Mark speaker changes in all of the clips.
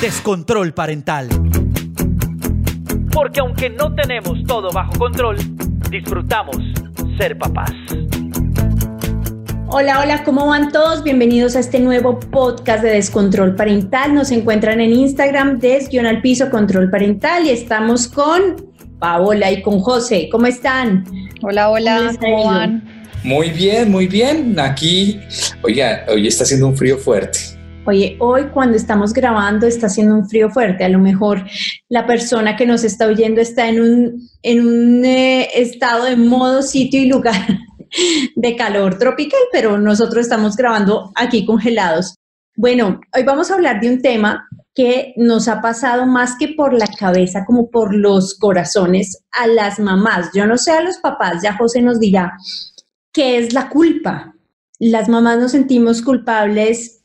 Speaker 1: Descontrol Parental.
Speaker 2: Porque aunque no tenemos todo bajo control, disfrutamos ser papás.
Speaker 3: Hola, hola, ¿cómo van todos? Bienvenidos a este nuevo podcast de Descontrol Parental. Nos encuentran en Instagram des al piso control parental y estamos con Paola y con José. ¿Cómo están?
Speaker 4: Hola, hola,
Speaker 3: ¿Cómo
Speaker 4: ¿cómo van?
Speaker 5: Muy bien, muy bien. Aquí, oiga, hoy está haciendo un frío fuerte.
Speaker 3: Oye, hoy cuando estamos grabando está haciendo un frío fuerte. A lo mejor la persona que nos está oyendo está en un, en un eh, estado de modo, sitio y lugar de calor tropical, pero nosotros estamos grabando aquí congelados. Bueno, hoy vamos a hablar de un tema que nos ha pasado más que por la cabeza, como por los corazones a las mamás. Yo no sé a los papás, ya José nos dirá, ¿qué es la culpa? Las mamás nos sentimos culpables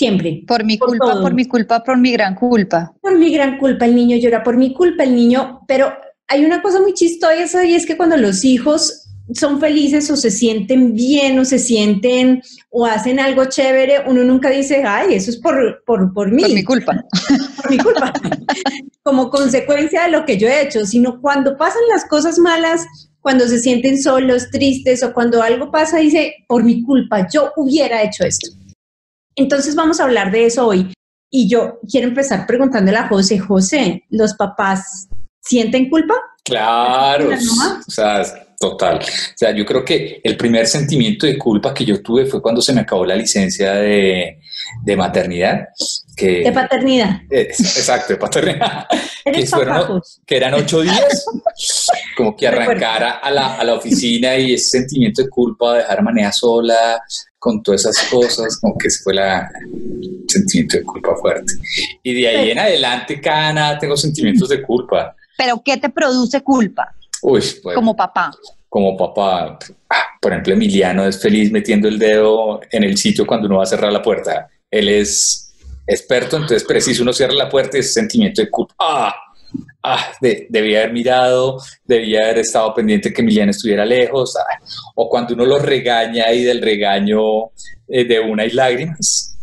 Speaker 3: siempre.
Speaker 4: Por mi
Speaker 3: Por
Speaker 4: culpa,
Speaker 3: todo.
Speaker 4: por mi culpa, por mi gran culpa.
Speaker 3: Por mi gran culpa, el niño llora por mi culpa, el niño, pero hay una cosa muy chistosa y es que cuando los hijos son felices o se sienten bien o se sienten o hacen algo chévere, uno nunca dice, ay, eso es por, por, por mí,
Speaker 4: Por mi culpa.
Speaker 3: por mi culpa, como consecuencia de lo que yo he hecho, sino cuando pasan las cosas malas, cuando se sienten solos, tristes o cuando algo pasa, dice, por mi culpa, yo hubiera hecho esto. Entonces vamos a hablar de eso hoy. Y yo quiero empezar preguntándole a José, José, ¿los papás sienten culpa?
Speaker 5: Claro, o sea, total. O sea, yo creo que el primer sentimiento de culpa que yo tuve fue cuando se me acabó la licencia de, de maternidad. Que,
Speaker 3: De paternidad.
Speaker 5: Eh, exacto, de paternidad. que, eran ocho días, como que arrancara a la, a la oficina y ese sentimiento de culpa, dejar a Manea sola, con todas esas cosas, como que fue la, el sentimiento de culpa fuerte. Y de ahí en adelante, cada nada tengo sentimientos de culpa.
Speaker 4: Pero ¿qué te produce culpa
Speaker 5: Uy, pues,
Speaker 4: como papá?
Speaker 5: como papá, por ejemplo, Emiliano es feliz metiendo el dedo en el sitio cuando uno va a cerrar la puerta. Él es experto, entonces preciso uno cierra la puerta y ese sentimiento de culpa. Ah, ah, de- debía haber mirado, debía haber estado pendiente que Emiliano estuviera lejos. ah, o cuando uno lo regaña y del regaño eh, de una hay lágrimas.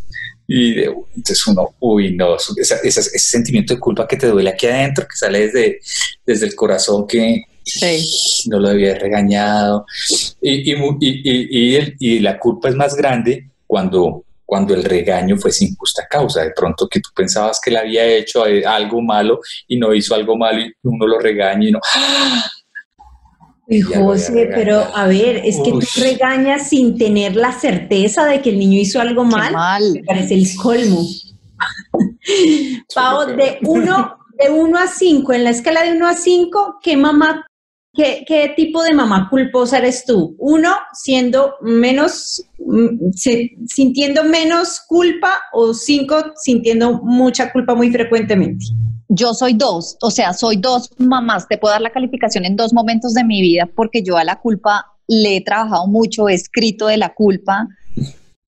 Speaker 5: Y de- entonces uno, uy, no, eso- esa- esa- ese sentimiento de culpa que te duele aquí adentro, que sale desde, desde el corazón, que
Speaker 4: Sí.
Speaker 5: no lo debía haber regañado. Y, y mu- y- y- y el- y la culpa es más grande cuando, cuando el regaño fue sin justa causa. De pronto que tú pensabas que le había hecho eh, algo malo y no hizo algo malo y uno lo regaña y no. ¡Ah! Había
Speaker 3: José, pero a ver, es que
Speaker 5: Uy.
Speaker 3: tú regañas sin tener la certeza de que el niño hizo algo
Speaker 4: Qué
Speaker 3: mal.
Speaker 4: mal.
Speaker 3: Me parece el colmo. Pau, de
Speaker 5: peor.
Speaker 3: 1 de uno a 5, en la escala de 1 a 5, ¿qué mamá, qué, qué tipo de mamá culposa eres tú? Uno, siendo menos, mm, sintiendo menos culpa o cinco, sintiendo mucha culpa muy frecuentemente.
Speaker 4: Yo soy dos, o sea, soy dos mamás. Te puedo dar la calificación en dos momentos de mi vida porque yo a la culpa le he trabajado mucho, he escrito de la culpa.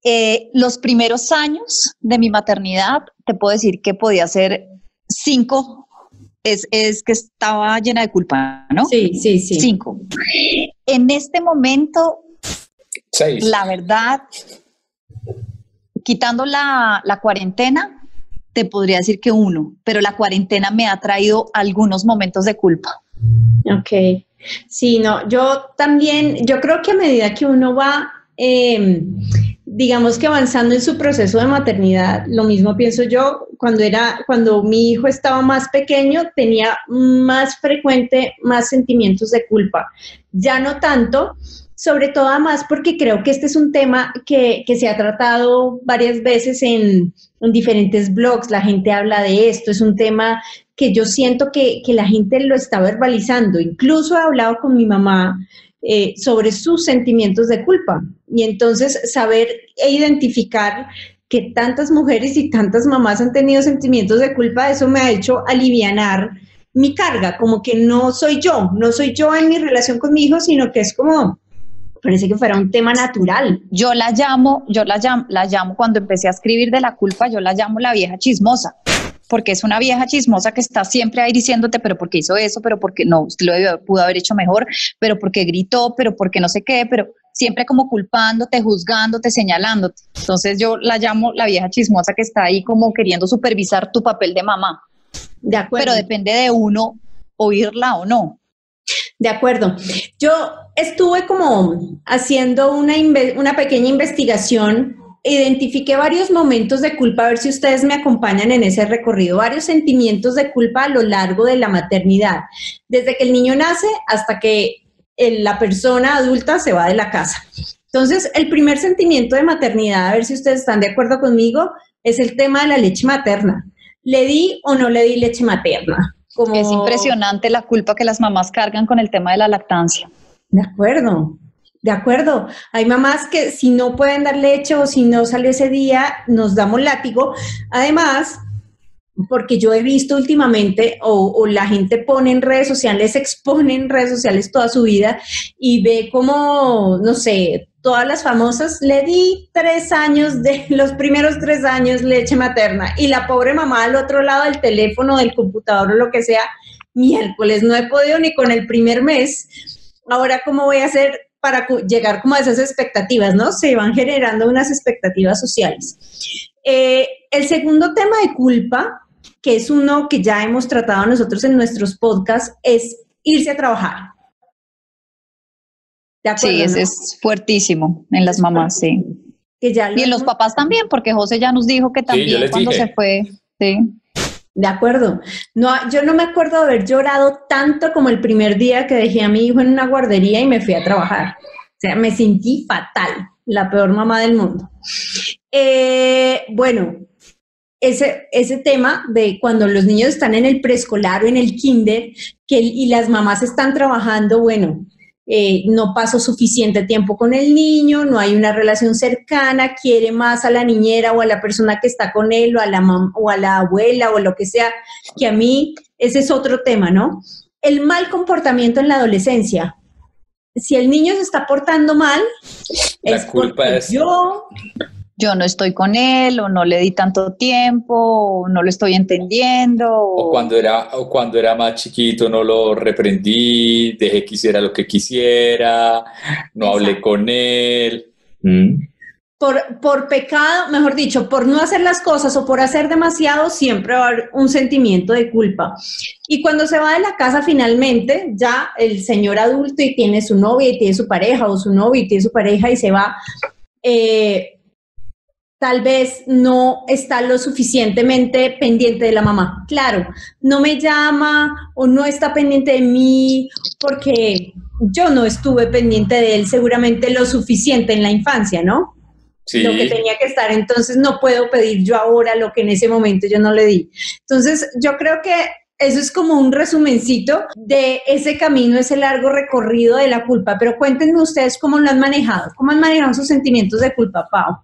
Speaker 4: Eh, los primeros años de mi maternidad, te puedo decir que podía ser cinco, es, es que estaba llena de culpa, ¿no?
Speaker 3: Sí, sí, sí.
Speaker 4: Cinco. En este momento,
Speaker 5: Seis.
Speaker 4: la verdad, quitando la, la cuarentena, te podría decir que uno, pero la cuarentena me ha traído algunos momentos de culpa.
Speaker 3: Ok. Sí, no, yo también, yo creo que a medida que uno va, eh, digamos que avanzando en su proceso de maternidad, lo mismo pienso yo, cuando era, cuando mi hijo estaba más pequeño, tenía más frecuente, más sentimientos de culpa. Ya no tanto, sobre todo además porque creo que este es un tema que, que se ha tratado varias veces en, en diferentes blogs, la gente habla de esto, es un tema que yo siento que, que la gente lo está verbalizando. Incluso he hablado con mi mamá eh, sobre sus sentimientos de culpa y entonces saber e identificar que tantas mujeres y tantas mamás han tenido sentimientos de culpa, eso me ha hecho alivianar mi carga, como que no soy yo, no soy yo en mi relación con mi hijo, sino que es como, parece que fuera un tema natural.
Speaker 4: Yo la llamo, yo la llamo, la llamo cuando empecé a escribir de la culpa, yo la llamo la vieja chismosa porque es una vieja chismosa que está siempre ahí diciéndote, pero porque hizo eso, pero porque no, usted lo pudo haber hecho mejor, pero porque gritó, pero porque no sé qué, pero siempre como culpándote, juzgándote, señalándote. Entonces yo la llamo la vieja chismosa que está ahí como queriendo supervisar tu papel de mamá.
Speaker 3: De acuerdo.
Speaker 4: Pero depende de uno oírla o no.
Speaker 3: De acuerdo. Yo estuve como haciendo una, una pequeña investigación identifiqué varios momentos de culpa, a ver si ustedes me acompañan en ese recorrido, varios sentimientos de culpa a lo largo de la maternidad, desde que el niño nace hasta que la persona adulta se va de la casa. Entonces, el primer sentimiento de maternidad, a ver si ustedes están de acuerdo conmigo, es el tema de la leche materna. ¿Le di o no le di leche materna?
Speaker 4: Es impresionante la culpa que las mamás cargan con el tema de la lactancia.
Speaker 3: De acuerdo. De acuerdo. Hay mamás que si no pueden dar leche o si no salió ese día, nos damos látigo. Además, porque yo he visto últimamente, o, la gente pone en redes sociales, expone en redes sociales toda su vida y ve como, no sé, todas las famosas, le di tres años de los primeros tres años leche materna y la pobre mamá al otro lado del teléfono, del computador o lo que sea, miércoles, no he podido ni con el primer mes. Ahora, ¿cómo voy a hacer para llegar como a esas expectativas, ¿no? Se van generando unas expectativas sociales. Eh, el segundo tema de culpa, que es uno que ya hemos tratado nosotros en nuestros podcasts, es irse a trabajar.
Speaker 4: sí, ese es fuertísimo en las mamás, sí. y en los papás también, porque José ya nos dijo que también cuando se fue, sí.
Speaker 3: De acuerdo. No, yo no me acuerdo de haber llorado tanto como el primer día que dejé a mi hijo en una guardería y me fui a trabajar. O sea, me sentí fatal, la peor mamá del mundo. Eh, bueno, ese, ese tema de cuando los niños están en el preescolar o en el kinder y las mamás están trabajando, bueno, eh, no paso suficiente tiempo con el niño, no hay una relación cercana, quiere más a la niñera o a la persona que está con él o a la, o a la abuela o lo que sea, que a mí, ese es otro tema, ¿no? El mal comportamiento en la adolescencia. Si el niño se está portando mal,
Speaker 5: la culpa es
Speaker 3: yo
Speaker 4: yo no estoy con él o no le di tanto tiempo o no lo estoy entendiendo.
Speaker 5: O, cuando, era, o cuando era más chiquito no lo reprendí, dejé que hiciera lo que quisiera, no hablé con él. ¿Mm?
Speaker 3: Por, por pecado, mejor dicho, por no hacer las cosas o por hacer demasiado, siempre va a haber un sentimiento de culpa. Y cuando se va de la casa finalmente, ya el señor adulto y tiene su novia y tiene su pareja o su novio y tiene su pareja y se va, eh, tal vez no está lo suficientemente pendiente de la mamá. Claro, no me llama o no está pendiente de mí porque yo no estuve pendiente de él seguramente lo suficiente en la infancia, ¿no? Sí. Lo que tenía que estar, entonces no puedo pedir yo ahora lo que en ese momento yo no le di. Entonces, yo creo que eso es como un resumencito de ese camino, ese largo recorrido de la culpa, pero cuéntenme ustedes cómo lo han manejado, cómo han manejado sus sentimientos de culpa, Pau.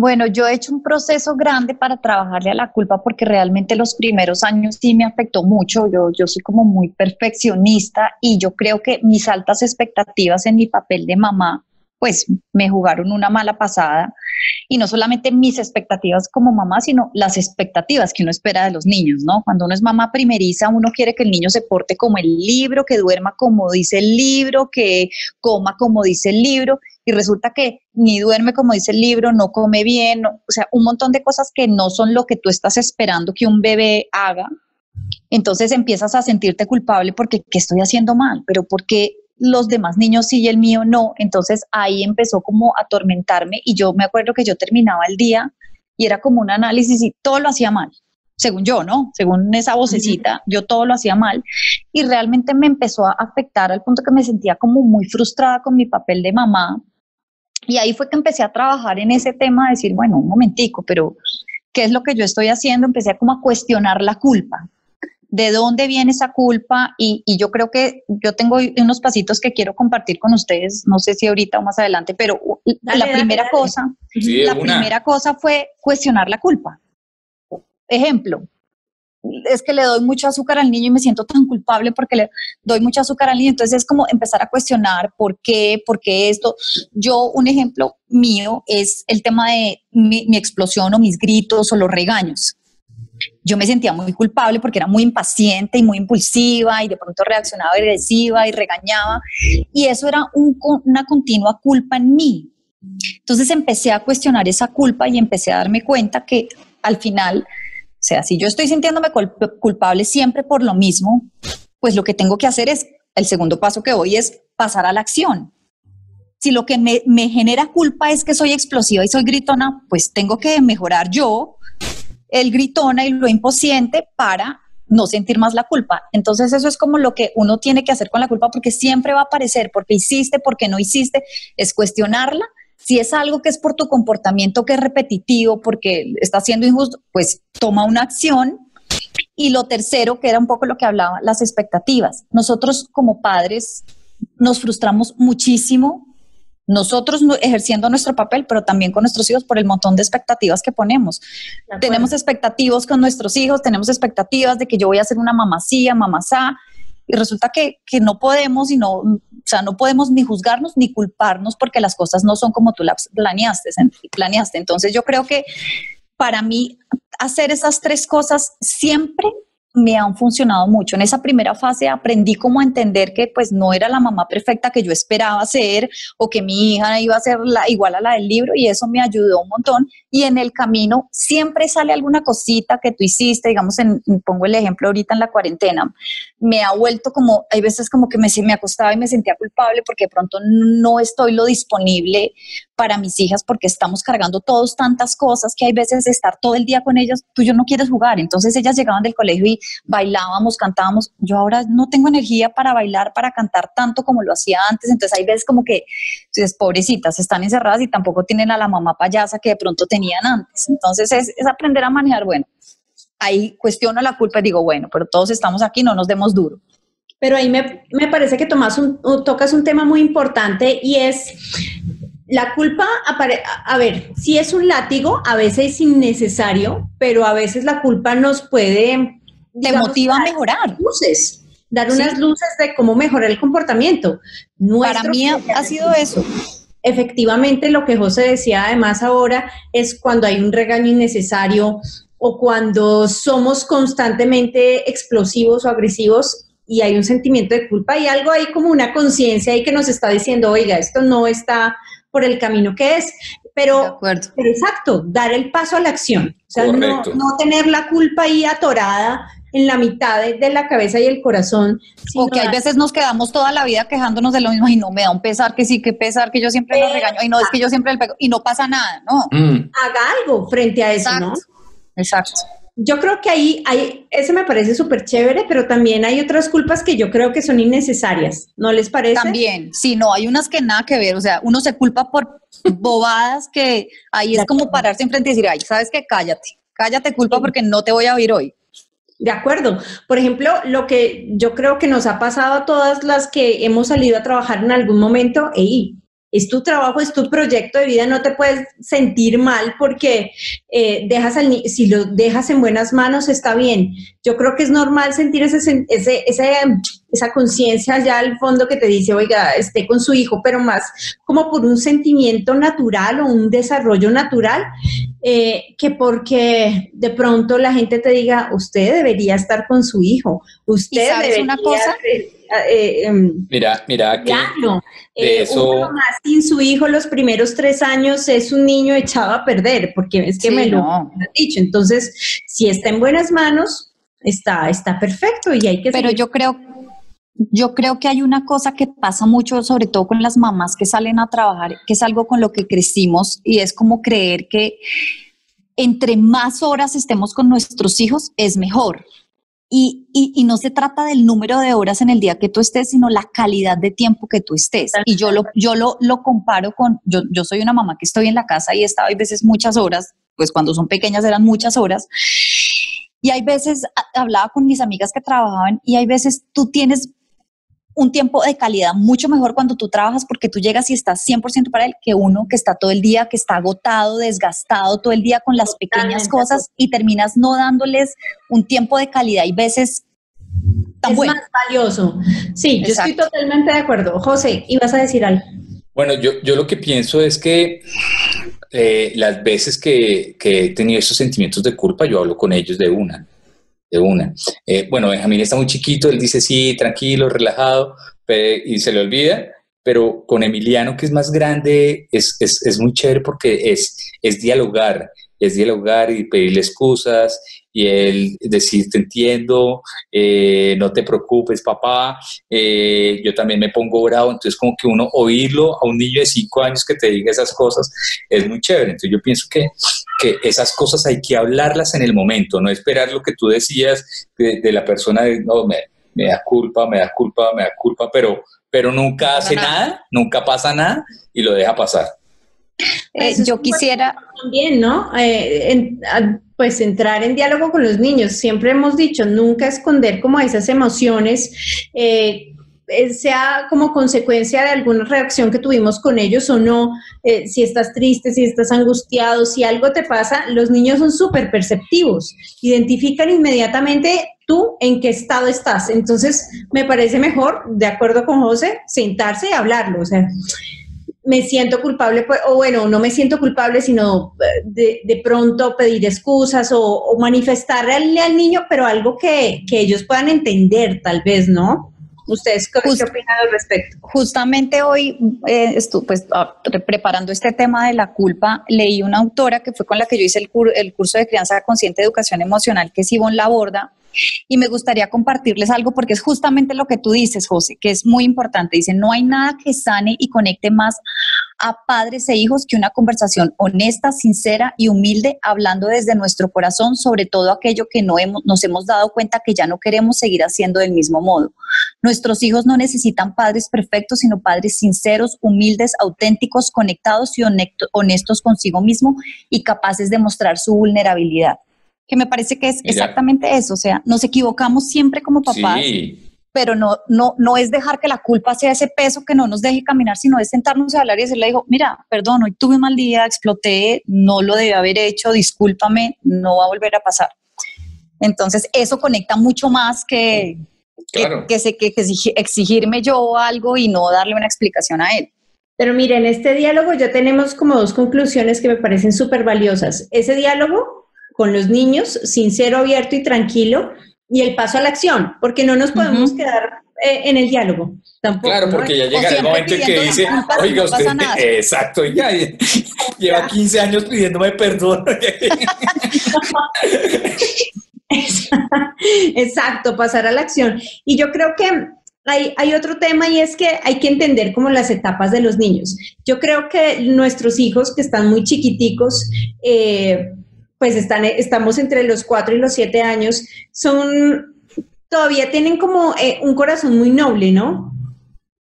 Speaker 4: Bueno, yo he hecho un proceso grande para trabajarle a la culpa porque realmente los primeros años sí me afectó mucho. Yo, yo soy como muy perfeccionista y yo creo que mis altas expectativas en mi papel de mamá pues me jugaron una mala pasada y no solamente mis expectativas como mamá, sino las expectativas que uno espera de los niños, ¿no? Cuando uno es mamá primeriza, uno quiere que el niño se porte como el libro, que duerma como dice el libro, que coma como dice el libro y resulta que ni duerme como dice el libro, no come bien, o sea, un montón de cosas que no son lo que tú estás esperando que un bebé haga. Entonces empiezas a sentirte culpable porque ¿qué estoy haciendo mal? Pero porque los demás niños sí y el mío no. Entonces ahí empezó como a atormentarme y yo me acuerdo que yo terminaba el día y era como un análisis y todo lo hacía mal, según yo, ¿no? Según esa vocecita, yo todo lo hacía mal y realmente me empezó a afectar al punto que me sentía como muy frustrada con mi papel de mamá. Y ahí fue que empecé a trabajar en ese tema, de decir, bueno, un momentico, pero ¿qué es lo que yo estoy haciendo? Empecé a como a cuestionar la culpa de dónde viene esa culpa y, y, yo creo que yo tengo unos pasitos que quiero compartir con ustedes, no sé si ahorita o más adelante, pero dale, la dale, primera dale. cosa,
Speaker 5: Sí,
Speaker 4: la
Speaker 5: una.
Speaker 4: primera cosa fue cuestionar la culpa. Ejemplo, es que le doy mucho azúcar al niño y me siento tan culpable porque le doy mucho azúcar al niño. Entonces es como empezar a cuestionar por qué, por qué esto. Yo, un ejemplo mío es el tema de mi, mi explosión o mis gritos o los regaños. Yo me sentía muy culpable porque era muy impaciente y muy impulsiva y de pronto reaccionaba agresiva y regañaba. Y eso era un, una continua culpa en mí. Entonces empecé a cuestionar esa culpa y empecé a darme cuenta que al final o sea, si yo estoy sintiéndome culpable siempre por lo mismo, pues lo que tengo que hacer es, el segundo paso que voy es pasar a la acción. Si lo que me, me genera culpa es que soy explosiva y soy gritona, pues tengo que mejorar yo el gritona y lo impaciente para no sentir más la culpa. Entonces eso es como lo que uno tiene que hacer con la culpa porque siempre va a aparecer, porque hiciste, porque no hiciste, es cuestionarla si es algo que es por tu comportamiento que es repetitivo, porque está siendo injusto, pues toma una acción. Y lo tercero, que era un poco lo que hablaba, las expectativas. Nosotros como padres nos frustramos muchísimo, nosotros ejerciendo nuestro papel, pero también con nuestros hijos por el montón de expectativas que ponemos. Tenemos expectativas con nuestros hijos, tenemos expectativas de que yo voy a ser una mamacía, mamazá, y resulta que, que, no podemos y no, o sea, no podemos ni juzgarnos ni culparnos porque las cosas no son como tú las planeaste, planeaste. Entonces yo creo que para mí hacer esas tres cosas siempre me han funcionado mucho. En esa primera fase aprendí como entender que pues no era la mamá perfecta que yo esperaba ser o que mi hija iba a ser la, igual a la del libro y eso me ayudó un montón. Y en el camino siempre sale alguna cosita que tú hiciste, digamos, en, pongo el ejemplo ahorita en la cuarentena, me ha vuelto como, hay veces como que me, me acostaba y me sentía culpable porque de pronto no estoy lo disponible para mis hijas porque estamos cargando todos tantas cosas que hay veces de estar todo el día con ellas, tú yo no quieres jugar. Entonces ellas llegaban del colegio y bailábamos, cantábamos. Yo ahora no tengo energía para bailar, para cantar tanto como lo hacía antes. Entonces hay veces como que, entonces, pobrecitas, están encerradas y tampoco tienen a la mamá payasa que de pronto tenían antes. Entonces es, es aprender a manejar, bueno, ahí cuestiono la culpa y digo, bueno, pero todos estamos aquí, no nos demos duro.
Speaker 3: Pero ahí me, me parece que tomas un, tocas un tema muy importante y es la culpa, a ver, si es un látigo, a veces es innecesario, pero a veces la culpa nos puede...
Speaker 4: Te motiva a mejorar.
Speaker 3: Luces, dar unas sí. luces de cómo mejorar el comportamiento.
Speaker 4: Nuestro Para mí ha sido eso.
Speaker 3: Efectivamente, lo que José decía además ahora es cuando hay un regaño innecesario o cuando somos constantemente explosivos o agresivos y hay un sentimiento de culpa y algo ahí como una conciencia ahí que nos está diciendo, oiga, esto no está por el camino que es. Pero, pero, exacto, dar el paso a la acción. O sea, no, no, tener la culpa ahí atorada en la mitad de, de la cabeza y el corazón.
Speaker 4: O que hay veces nos quedamos toda la vida quejándonos de lo mismo y no me da un pesar que sí, que pesar que yo siempre lo regaño y no, es que yo siempre le pego y no pasa nada, ¿no?
Speaker 3: Mm. Haga algo frente a eso,
Speaker 4: Exacto.
Speaker 3: ¿no?
Speaker 4: Exacto.
Speaker 3: Yo creo que ahí, hay, ese me parece súper chévere, pero también hay otras culpas que yo creo que son innecesarias, ¿no les parece?
Speaker 4: También, sí, no, hay unas que nada que ver, o sea, uno se culpa por bobadas que ahí es como pararse enfrente y decir, ay, ¿sabes qué? Cállate, cállate culpa porque no te voy a oír hoy.
Speaker 3: De acuerdo. Por ejemplo, lo que yo creo que nos ha pasado a todas las que hemos salido a trabajar en algún momento, ey, es tu trabajo, es tu proyecto de vida, no te puedes sentir mal porque eh, dejas al si lo dejas en buenas manos está bien. Yo creo que es normal sentir ese, ese, ese esa conciencia allá al fondo que te dice, oiga, esté con su hijo, pero más como por un sentimiento natural o un desarrollo natural, eh, que porque de pronto la gente te diga, usted debería estar con su hijo, usted debería...
Speaker 4: una cosa?
Speaker 3: Eh, eh,
Speaker 5: mira, mira, que
Speaker 3: claro. de eso... más sin su hijo los primeros tres años es un niño echado a perder, porque es que
Speaker 4: Sí,
Speaker 3: me lo
Speaker 4: no.
Speaker 3: han dicho. Entonces, si está en buenas manos, está, está perfecto y hay que
Speaker 4: Pero
Speaker 3: seguir.
Speaker 4: yo creo, yo creo que hay una cosa que pasa mucho, sobre todo con las mamás que salen a trabajar, que es algo con lo que crecimos y es como creer que entre más horas estemos con nuestros hijos es mejor. Y, y, no se trata del número de horas en el día que tú estés, sino la calidad de tiempo que tú estés. Y yo lo, yo lo, lo comparo con, yo, yo soy una mamá que estoy en la casa y he estado a veces muchas horas, pues cuando son pequeñas eran muchas horas. Y hay veces, hablaba con mis amigas que trabajaban y hay veces tú tienes un tiempo de calidad mucho mejor cuando tú trabajas porque tú llegas y estás 100% para él que uno que está todo el día, que está agotado, desgastado todo el día con las pequeñas cosas y terminas no dándoles un tiempo de calidad y veces
Speaker 3: tan es más valioso. Sí, yo estoy totalmente de acuerdo. José, ¿ibas a decir algo?
Speaker 5: Bueno, yo, yo lo que pienso es que eh, las veces que, que he tenido esos sentimientos de culpa, yo hablo con ellos de una de una. Eh, bueno, Benjamín está muy chiquito, él dice sí, tranquilo, relajado, y se le olvida, pero con Emiliano, que es más grande, es, es, es muy chévere porque es, es dialogar, es dialogar y pedirle excusas y él decir, te entiendo, eh, no te preocupes, papá, eh, yo también me pongo bravo, entonces como que uno oírlo a un niño de cinco años que te diga esas cosas es muy chévere, entonces yo pienso que, que esas cosas hay que hablarlas en el momento, no esperar lo que tú decías de, la persona, de, no, me, me, da culpa, me da culpa, me da culpa, pero, pero nunca hace nada, nunca pasa nada y lo deja pasar.
Speaker 4: Eh, yo quisiera
Speaker 3: también, ¿no? Eh, pues entrar en diálogo con los niños. Siempre hemos dicho, nunca esconder como esas emociones, eh, sea como consecuencia de alguna reacción que tuvimos con ellos o no. si estás triste, si estás angustiado, si algo te pasa, los niños son súper perceptivos. Identifican inmediatamente tú en qué estado estás. Entonces, me parece mejor, de acuerdo con José, sentarse y hablarlo. O sea, me siento culpable, pues, o bueno, no me siento culpable, sino eh, de, de pronto pedir excusas o, manifestarle al, niño, pero algo que, que, ellos puedan entender, tal vez, ¿no? ¿Ustedes qué, opinan al respecto?
Speaker 4: Justamente hoy, eh, estuve pues, ah, preparando este tema de la culpa, leí una autora que fue con la que yo hice el, el curso de crianza consciente de educación emocional, que es Ivonne Laborda, y me gustaría compartirles algo porque es justamente lo que tú dices, José, que es muy importante. Dice, no hay nada que sane y conecte más a padres e hijos que una conversación honesta, sincera y humilde, hablando desde nuestro corazón sobre todo aquello que no hemos, nos hemos dado cuenta que ya no queremos seguir haciendo del mismo modo. Nuestros hijos no necesitan padres perfectos, sino padres sinceros, humildes, auténticos, conectados y honestos consigo mismo y capaces de mostrar su vulnerabilidad que me parece que es exactamente eso, o sea, nos equivocamos siempre como papás, pero no, no, no es dejar que la culpa sea ese peso que no nos deje caminar, sino es sentarnos a hablar y decirle, dijo, mira, perdón, hoy tuve un mal día, exploté, no lo debí haber hecho, discúlpame, no va a volver a pasar. Entonces, eso conecta mucho más que, que, que, que exigirme yo algo y no darle una explicación a él.
Speaker 3: Pero miren, en este diálogo ya tenemos como dos conclusiones que me parecen súper valiosas. Ese diálogo con los niños, sincero, abierto y tranquilo, y el paso a la acción, porque no nos podemos quedar eh, en el diálogo. Tampoco,
Speaker 5: claro, porque ya llega el momento en que dice, oiga usted, exacto, ya lleva 15 años pidiéndome perdón.
Speaker 3: exacto, pasar a la acción. Y yo creo que hay, hay, otro tema y es que hay que entender como las etapas de los niños. Yo creo que nuestros hijos que están muy chiquiticos, eh, pues están, estamos entre los cuatro y los siete años, son, todavía tienen como eh, un corazón muy noble, ¿no?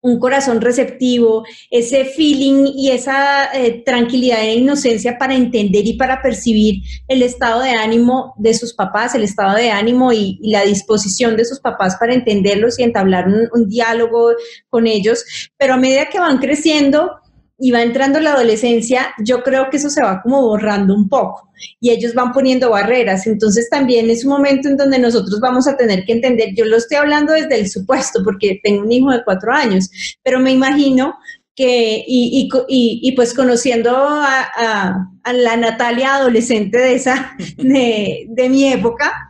Speaker 3: Un corazón receptivo, ese feeling y esa eh, tranquilidad e inocencia para entender y para percibir el estado de ánimo de sus papás, el estado de ánimo y, la disposición de sus papás para entenderlos y entablar un diálogo con ellos. Pero a medida que van creciendo, y va entrando la adolescencia, yo creo que eso se va como borrando un poco y ellos van poniendo barreras. Entonces también es un momento en donde nosotros vamos a tener que entender, yo lo estoy hablando desde el supuesto porque tengo un hijo de cuatro años, pero me imagino que, y, y, y, pues conociendo a, la Natalia adolescente de esa, de mi época,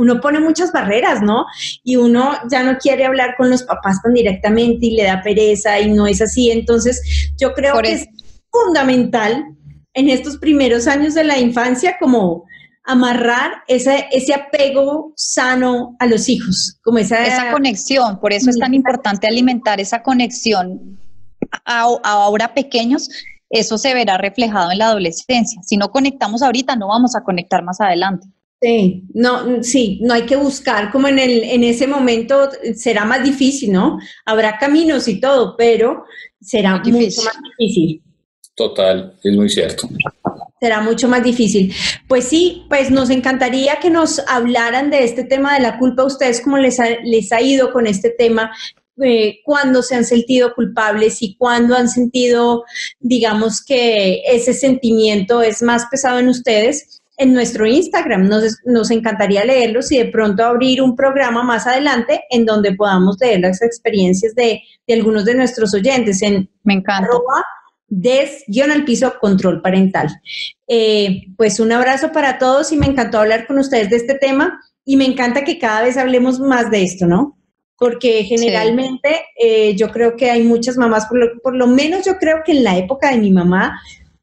Speaker 3: uno pone muchas barreras, ¿no? Y uno ya no quiere hablar con los papás tan directamente y le da pereza y no es así. Entonces, yo creo que es fundamental en estos primeros años de la infancia como amarrar ese, ese apego sano a los hijos, como esa,
Speaker 4: esa conexión. Por eso es tan importante alimentar esa conexión ahora pequeños. Eso se verá reflejado en la adolescencia. Si no conectamos ahorita, no vamos a conectar más adelante.
Speaker 3: Sí, no, sí, no hay que buscar como en, el, en ese momento será más difícil, ¿no? Habrá caminos y todo, pero será mucho más difícil.
Speaker 5: Total, es muy cierto.
Speaker 3: será mucho más difícil. Pues sí, pues nos encantaría que nos hablaran de este tema de la culpa. ustedes cómo les ha, les ha ido con este tema? Eh, cuándo se han sentido culpables y cuándo han sentido, digamos, que ese sentimiento es más pesado en ustedes en nuestro Instagram. Nos, nos, encantaría leerlos y de pronto abrir un programa más adelante en donde podamos leer las experiencias de, de algunos de nuestros oyentes en
Speaker 4: Me encanta
Speaker 3: des guion al piso control parental. Eh, pues un abrazo para todos y me encantó hablar con ustedes de este tema y me encanta que cada vez hablemos más de esto, ¿no? Porque generalmente eh, yo creo que hay muchas mamás, por lo, menos yo creo que en la época de mi mamá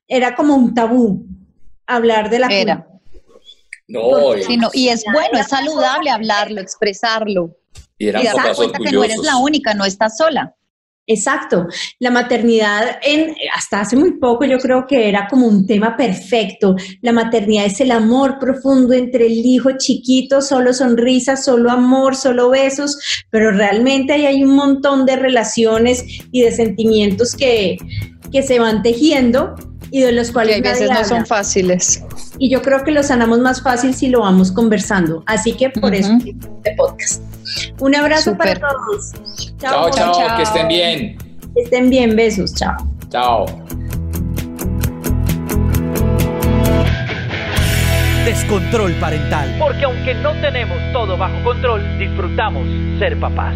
Speaker 3: era como un tabú hablar de la
Speaker 4: era. No, y es bueno, es saludable hablarlo, expresarlo. Y, y darte cuenta que no eres la única, no estás sola.
Speaker 3: Exacto. La maternidad en hasta hace muy poco yo creo que era como un tema perfecto. La maternidad es el amor profundo entre el hijo chiquito, solo sonrisas, solo amor, solo besos, pero realmente ahí hay un montón de relaciones y de sentimientos que, que se van tejiendo y de los cuales
Speaker 4: a veces no son fáciles.
Speaker 3: Y yo creo que los sanamos más fácil si lo vamos conversando. Así que por eso este podcast. Un abrazo para todos.
Speaker 5: Chao, chao, chao, que estén bien.
Speaker 3: Que estén bien, besos, chao.
Speaker 5: Chao.
Speaker 1: Descontrol parental.
Speaker 2: Porque aunque no tenemos todo bajo control, disfrutamos ser papás.